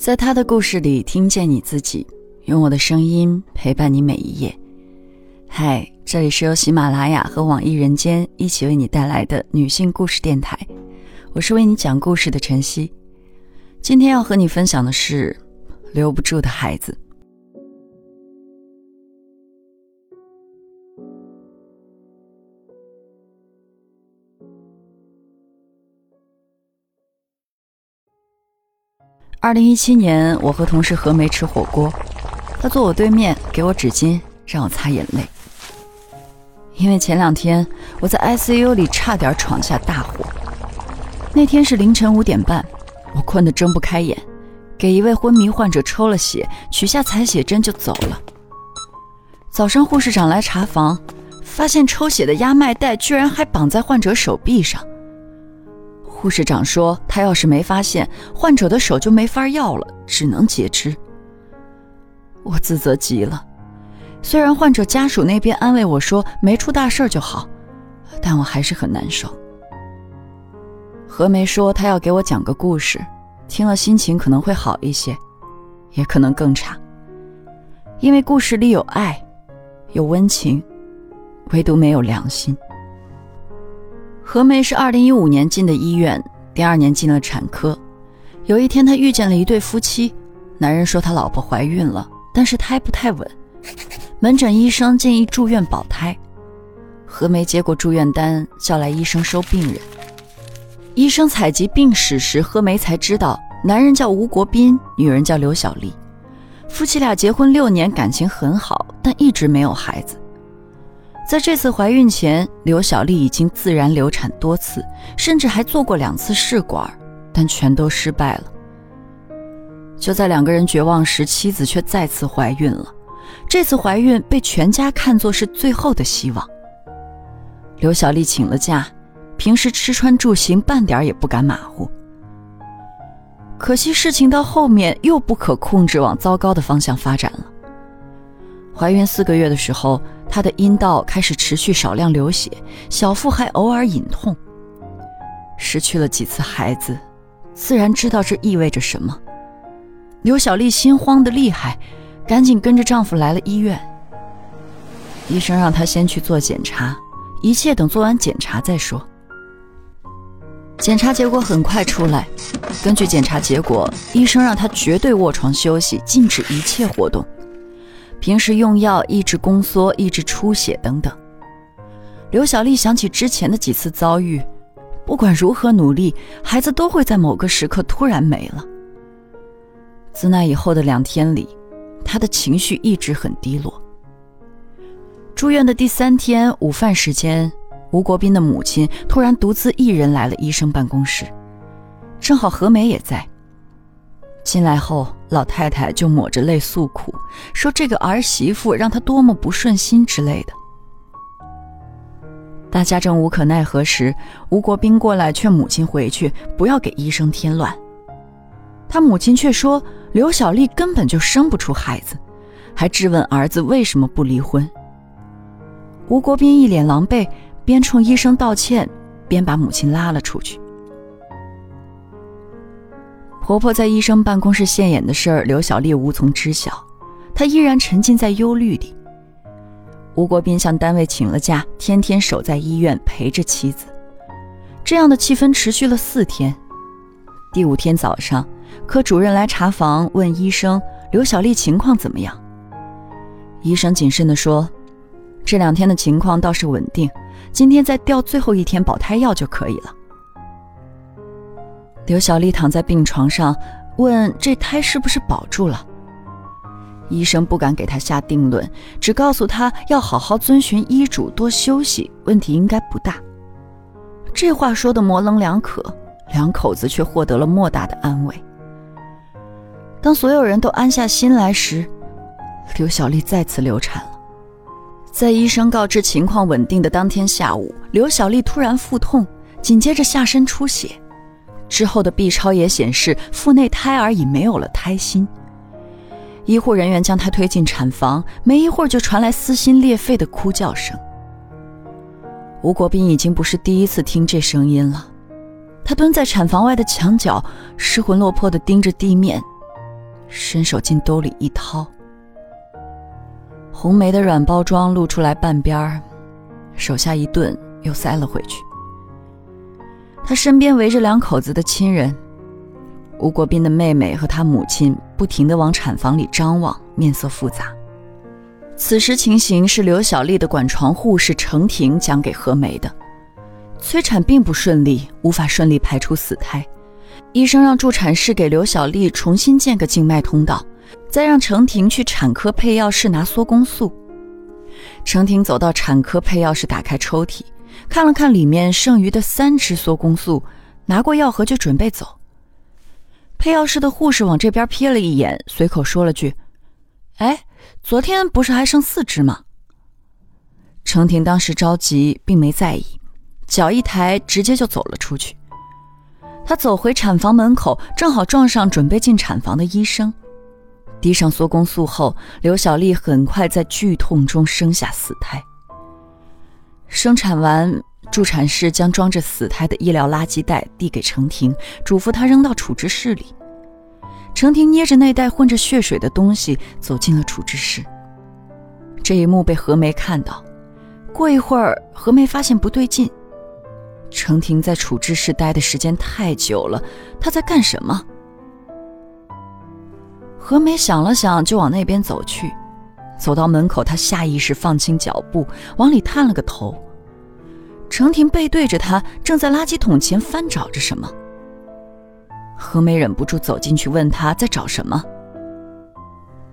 在他的故事里听见你自己，用我的声音陪伴你每一页。嗨，这里是由喜马拉雅和网易人间一起为你带来的女性故事电台，我是为你讲故事的晨曦。今天要和你分享的是留不住的孩子。二零一七年，我和同事何梅吃火锅，她坐我对面，给我纸巾让我擦眼泪。因为前两天我在 ICU 里差点闯下大祸。那天是凌晨五点半，我困得睁不开眼，给一位昏迷患者抽了血，取下采血针就走了。早上护士长来查房，发现抽血的压脉带居然还绑在患者手臂上。护士长说：“他要是没发现，患者的手就没法要了，只能截肢。”我自责极了。虽然患者家属那边安慰我说没出大事就好，但我还是很难受。何梅说她要给我讲个故事，听了心情可能会好一些，也可能更差。因为故事里有爱，有温情，唯独没有良心。何梅是二零一五年进的医院，第二年进了产科。有一天，她遇见了一对夫妻，男人说他老婆怀孕了，但是胎不太稳，门诊医生建议住院保胎。何梅接过住院单，叫来医生收病人。医生采集病史时，何梅才知道，男人叫吴国斌，女人叫刘小丽，夫妻俩结婚六年，感情很好，但一直没有孩子。在这次怀孕前，刘小丽已经自然流产多次，甚至还做过两次试管，但全都失败了。就在两个人绝望时，妻子却再次怀孕了。这次怀孕被全家看作是最后的希望。刘小丽请了假，平时吃穿住行半点也不敢马虎。可惜事情到后面又不可控制往糟糕的方向发展了。怀孕四个月的时候。她的阴道开始持续少量流血，小腹还偶尔隐痛。失去了几次孩子，自然知道这意味着什么。刘小丽心慌的厉害，赶紧跟着丈夫来了医院。医生让她先去做检查，一切等做完检查再说。检查结果很快出来，根据检查结果，医生让她绝对卧床休息，禁止一切活动。平时用药抑制宫缩、抑制出血等等。刘小丽想起之前的几次遭遇，不管如何努力，孩子都会在某个时刻突然没了。自那以后的两天里，她的情绪一直很低落。住院的第三天午饭时间，吴国斌的母亲突然独自一人来了医生办公室，正好何梅也在。进来后，老太太就抹着泪诉苦，说这个儿媳妇让她多么不顺心之类的。大家正无可奈何时，吴国斌过来劝母亲回去，不要给医生添乱。他母亲却说刘小丽根本就生不出孩子，还质问儿子为什么不离婚。吴国斌一脸狼狈，边冲医生道歉，边把母亲拉了出去。婆婆在医生办公室现眼的事儿，刘小丽无从知晓，她依然沉浸在忧虑里。吴国斌向单位请了假，天天守在医院陪着妻子。这样的气氛持续了四天。第五天早上，科主任来查房，问医生刘小丽情况怎么样。医生谨慎地说：“这两天的情况倒是稳定，今天再吊最后一天保胎药就可以了。”刘小丽躺在病床上，问：“这胎是不是保住了？”医生不敢给她下定论，只告诉她要好好遵循医嘱，多休息，问题应该不大。这话说的模棱两可，两口子却获得了莫大的安慰。当所有人都安下心来时，刘小丽再次流产了。在医生告知情况稳定的当天下午，刘小丽突然腹痛，紧接着下身出血。之后的 B 超也显示腹内胎儿已没有了胎心。医护人员将她推进产房，没一会儿就传来撕心裂肺的哭叫声。吴国斌已经不是第一次听这声音了，他蹲在产房外的墙角，失魂落魄地盯着地面，伸手进兜里一掏，红梅的软包装露出来半边儿，手下一顿又塞了回去。他身边围着两口子的亲人，吴国斌的妹妹和他母亲不停地往产房里张望，面色复杂。此时情形是刘小丽的管床护士程婷讲给何梅的，催产并不顺利，无法顺利排出死胎。医生让助产士给刘小丽重新建个静脉通道，再让程婷去产科配药室拿缩宫素。程婷走到产科配药室，打开抽屉，看了看里面剩余的三支缩宫素，拿过药盒就准备走。配药室的护士往这边瞥了一眼，随口说了句：“哎，昨天不是还剩四支吗？”程婷当时着急，并没在意，脚一抬，直接就走了出去。她走回产房门口，正好撞上准备进产房的医生。滴上缩宫素后，刘小丽很快在剧痛中生下死胎。生产完，助产士将装着死胎的医疗垃圾袋递给程婷，嘱咐她扔到处置室里。程婷捏着那袋混着血水的东西走进了处置室。这一幕被何梅看到。过一会儿，何梅发现不对劲。程婷在处置室待的时间太久了，她在干什么？何梅想了想，就往那边走去。走到门口，他下意识放轻脚步，往里探了个头。程婷背对着他，正在垃圾桶前翻找着什么。何梅忍不住走进去，问他在找什么。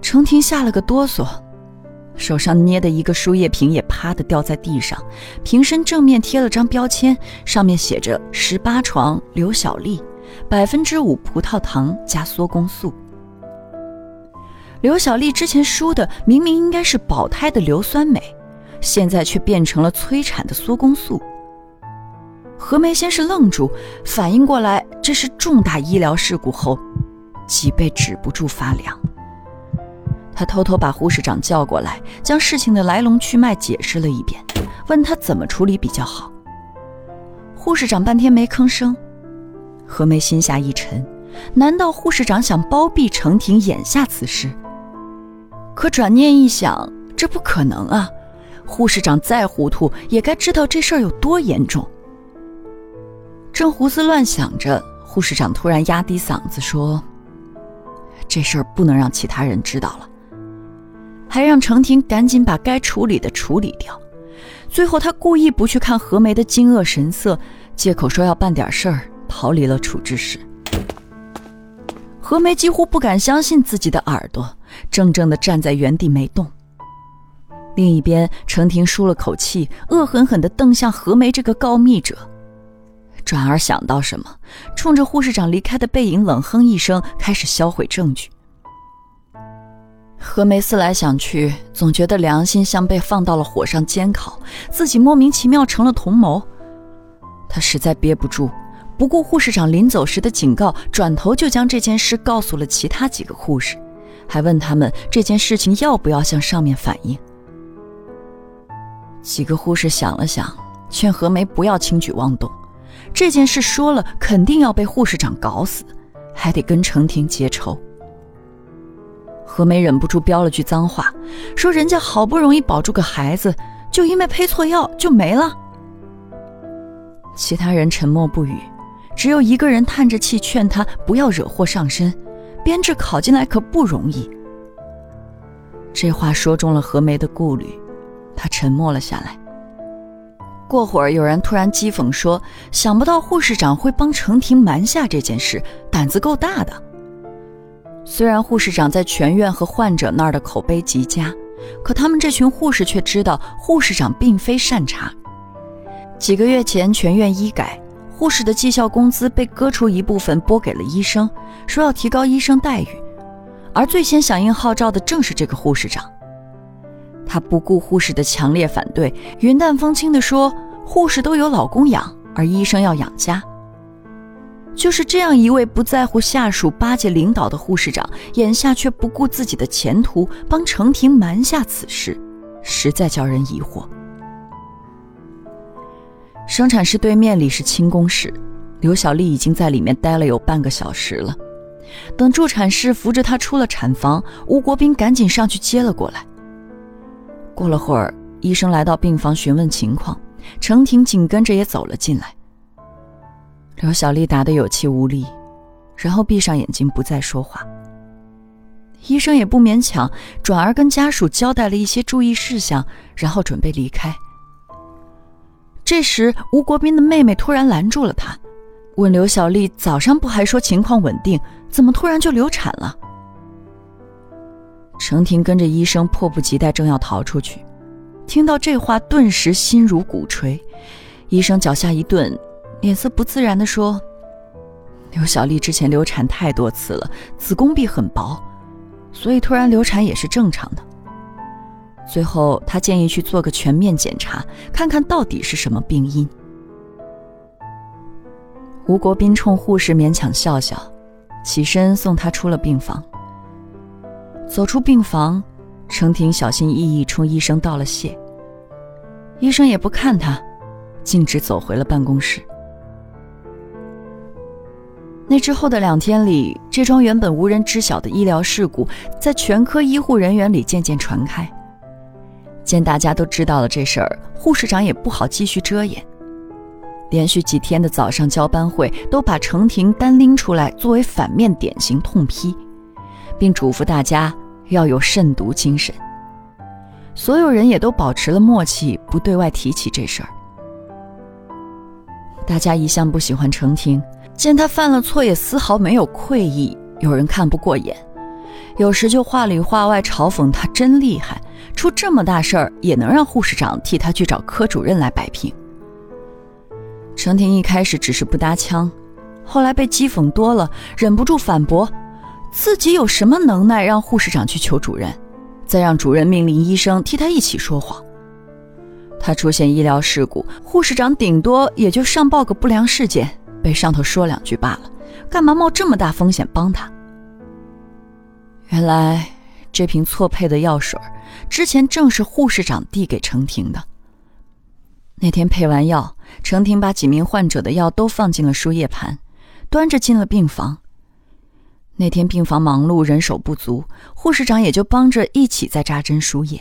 程婷吓了个哆嗦。手上捏的一个输液瓶也啪的掉在地上，瓶身正面贴了张标签，上面写着“十八床刘小丽，百分之五葡萄糖加缩宫素”。刘小丽之前输的明明应该是保胎的硫酸镁，现在却变成了催产的缩宫素。何梅先是愣住，反应过来这是重大医疗事故后，脊背止不住发凉。他偷偷把护士长叫过来，将事情的来龙去脉解释了一遍，问他怎么处理比较好。护士长半天没吭声，何梅心下一沉，难道护士长想包庇程婷眼下此事？可转念一想，这不可能啊！护士长再糊涂，也该知道这事儿有多严重。正胡思乱想着，护士长突然压低嗓子说：“这事儿不能让其他人知道了。”还让程婷赶紧把该处理的处理掉。最后，他故意不去看何梅的惊愕神色，借口说要办点事儿，逃离了处置室。何梅几乎不敢相信自己的耳朵，怔怔地站在原地没动。另一边，程婷舒了口气，恶狠狠地瞪向何梅这个告密者，转而想到什么，冲着护士长离开的背影冷哼一声，开始销毁证据。何梅思来想去，总觉得良心像被放到了火上煎烤，自己莫名其妙成了同谋。她实在憋不住，不顾护士长临走时的警告，转头就将这件事告诉了其他几个护士，还问他们这件事情要不要向上面反映。几个护士想了想，劝何梅不要轻举妄动，这件事说了肯定要被护士长搞死，还得跟程婷结仇。何梅忍不住飙了句脏话，说：“人家好不容易保住个孩子，就因为配错药就没了。”其他人沉默不语，只有一个人叹着气劝他不要惹祸上身，编制考进来可不容易。这话说中了何梅的顾虑，她沉默了下来。过会儿，有人突然讥讽说：“想不到护士长会帮程婷瞒下这件事，胆子够大的。”虽然护士长在全院和患者那儿的口碑极佳，可他们这群护士却知道护士长并非善茬。几个月前，全院医改，护士的绩效工资被割出一部分拨给了医生，说要提高医生待遇。而最先响应号召的正是这个护士长，他不顾护士的强烈反对，云淡风轻地说：“护士都有老公养，而医生要养家。”就是这样一位不在乎下属巴结领导的护士长，眼下却不顾自己的前途，帮程婷瞒下此事，实在叫人疑惑。生产室对面里是清宫室，刘小丽已经在里面待了有半个小时了，等助产士扶着她出了产房，吴国斌赶紧上去接了过来。过了会儿，医生来到病房询问情况，程婷紧跟着也走了进来。刘小丽答得有气无力，然后闭上眼睛不再说话。医生也不勉强，转而跟家属交代了一些注意事项，然后准备离开。这时，吴国斌的妹妹突然拦住了他，问刘小丽：“早上不还说情况稳定，怎么突然就流产了？”程婷跟着医生迫不及待，正要逃出去，听到这话，顿时心如鼓槌。医生脚下一顿，脸色不自然地说：“刘小丽之前流产太多次了，子宫壁很薄，所以突然流产也是正常的。”最后，他建议去做个全面检查，看看到底是什么病因。吴国斌冲护士勉强笑笑，起身送他出了病房。走出病房，程婷小心翼翼冲医生道了谢。医生也不看他，径直走回了办公室。那之后的两天里，这桩原本无人知晓的医疗事故，在全科医护人员里渐渐传开。见大家都知道了这事儿，护士长也不好继续遮掩。连续几天的早上交班会，都把程婷单拎出来作为反面典型痛批，并嘱咐大家要有慎独精神。所有人也都保持了默契，不对外提起这事儿。大家一向不喜欢程婷，见她犯了错也丝毫没有愧意，有人看不过眼，有时就话里话外嘲讽她真厉害。出这么大事儿也能让护士长替他去找科主任来摆平。程婷一开始只是不搭腔，后来被讥讽多了，忍不住反驳：自己有什么能耐让护士长去求主任，再让主任命令医生替他一起说谎。他出现医疗事故，护士长顶多也就上报个不良事件，被上头说两句罢了，干嘛冒这么大风险帮他？原来这瓶错配的药水。之前正是护士长递给程婷的。那天配完药，程婷把几名患者的药都放进了输液盘，端着进了病房。那天病房忙碌，人手不足，护士长也就帮着一起在扎针输液。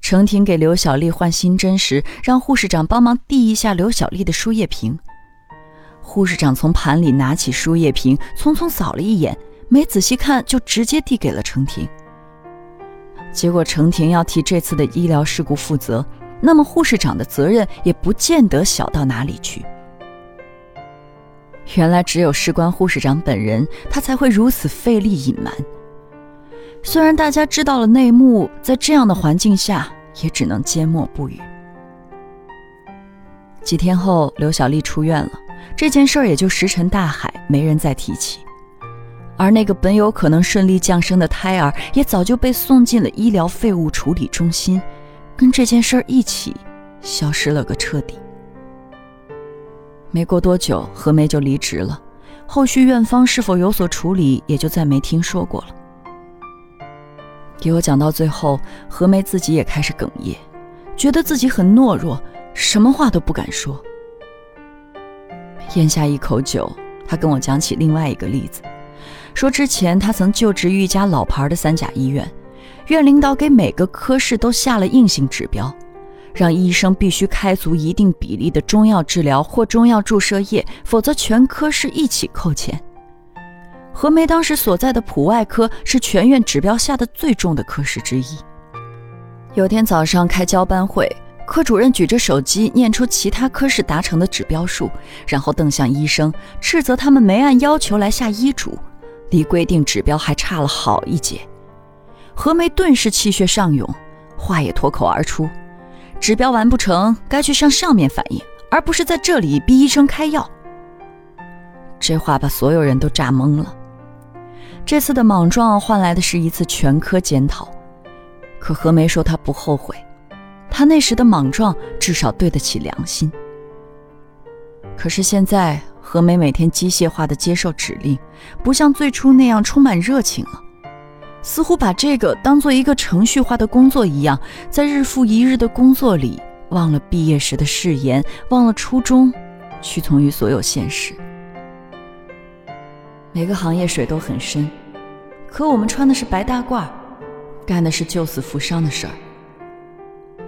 程婷给刘小丽换新针时，让护士长帮忙递一下刘小丽的输液瓶。护士长从盘里拿起输液瓶，匆匆扫了一眼，没仔细看，就直接递给了程婷。结果程婷要替这次的医疗事故负责，那么护士长的责任也不见得小到哪里去。原来只有事关护士长本人，他才会如此费力隐瞒。虽然大家知道了内幕，在这样的环境下，也只能缄默不语。几天后，刘小丽出院了，这件事儿也就石沉大海，没人再提起。而那个本有可能顺利降生的胎儿，也早就被送进了医疗废物处理中心，跟这件事儿一起消失了个彻底。没过多久，何梅就离职了，后续院方是否有所处理，也就再没听说过了。给我讲到最后，何梅自己也开始哽咽，觉得自己很懦弱，什么话都不敢说。咽下一口酒，她跟我讲起另外一个例子。说之前他曾就职于一家老牌的三甲医院，院领导给每个科室都下了硬性指标，让医生必须开足一定比例的中药治疗或中药注射液，否则全科室一起扣钱。何梅当时所在的普外科是全院指标下的最重的科室之一。有天早上开交班会，科主任举着手机念出其他科室达成的指标数，然后瞪向医生，斥责他们没按要求来下医嘱。离规定指标还差了好一截，何梅顿时气血上涌，话也脱口而出：“指标完不成，该去向上面反映，而不是在这里逼医生开药。”这话把所有人都炸懵了。这次的莽撞换来的是一次全科检讨，可何梅说她不后悔，她那时的莽撞至少对得起良心。可是现在。何梅每天机械化的接受指令，不像最初那样充满热情了，似乎把这个当做一个程序化的工作一样，在日复一日的工作里，忘了毕业时的誓言，忘了初衷，屈从于所有现实。每个行业水都很深，可我们穿的是白大褂，干的是救死扶伤的事儿。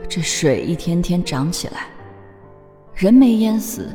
这水一天天涨起来，人没淹死，